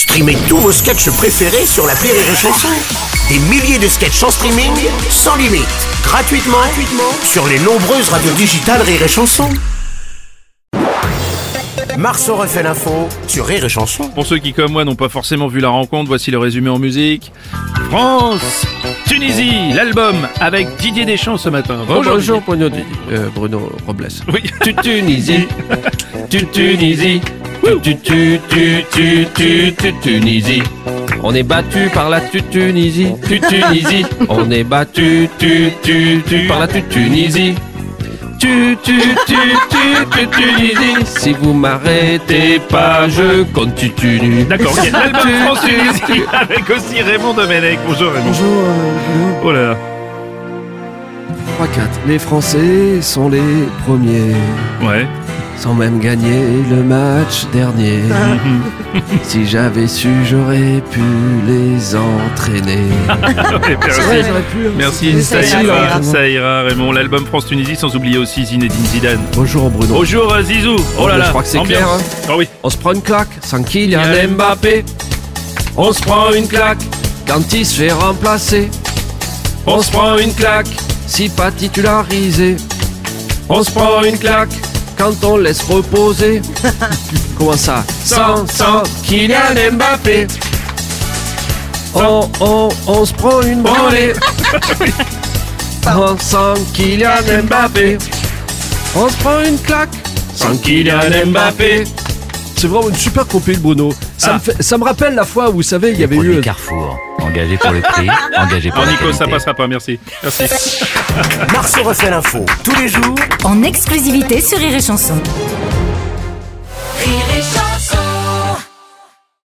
Streamez tous vos sketchs préférés sur la Rire et Chanson. Des milliers de sketchs en streaming, sans limite, gratuitement, gratuitement sur les nombreuses radios digitales Rire et Chanson. Marceau refait l'info sur Rire et Chanson. Pour ceux qui, comme moi, n'ont pas forcément vu la rencontre, voici le résumé en musique. France, Tunisie, l'album avec Didier Deschamps ce matin. Bonjour, Didier. Bruno, euh, Bruno Robles. Oui. Tu Tunisie, tu Tunisie, tu tu tu tu tu tu Tunisie. On est battu par la tu Tunisie, tu Tunisie. On est battu tu tu tu par la tu Tunisie. Tu tu tu tu tu Tunisie. Si vous m'arrêtez pas, je compte tu Tunu. D'accord, ok. l'album Tu, France tu, Tunisie tu. avec aussi Raymond Domenech. Bonjour Raymond. Bonjour. Oh là là. 3-4. Les Français sont les premiers. Ouais. Sans même gagner le match dernier. si j'avais su, j'aurais pu les entraîner. Ouais, merci. pu. Merci, ça ira, ça ira Raymond. L'album France Tunisie sans oublier aussi Zinedine Zidane. Bonjour Bruno. Bonjour Zizou. Oh là mais là. je crois que c'est clair, hein. Ah oui. On se prend une claque sans Kylian Kylian Mbappé. On se prend une claque quand il se fait remplacer. On se prend une claque si pas titularisé. On se prend une claque quand on laisse reposer. Comment ça? Sans, sans Kylian Mbappé. On, on, on se prend une branlée. Sans, sans Kylian Mbappé. On se prend une claque sans Kylian Mbappé. C'est vraiment une super compil Bruno. Ça, Ah. me fait- ça me rappelle la fois où vous savez, il y avait eu. Carrefour. Engagé pour le prix, engagé pour Oh la Nico, ça passera pas, merci. Merci. Marceau refait l'info tous les jours en exclusivité sur Rire et Chanson.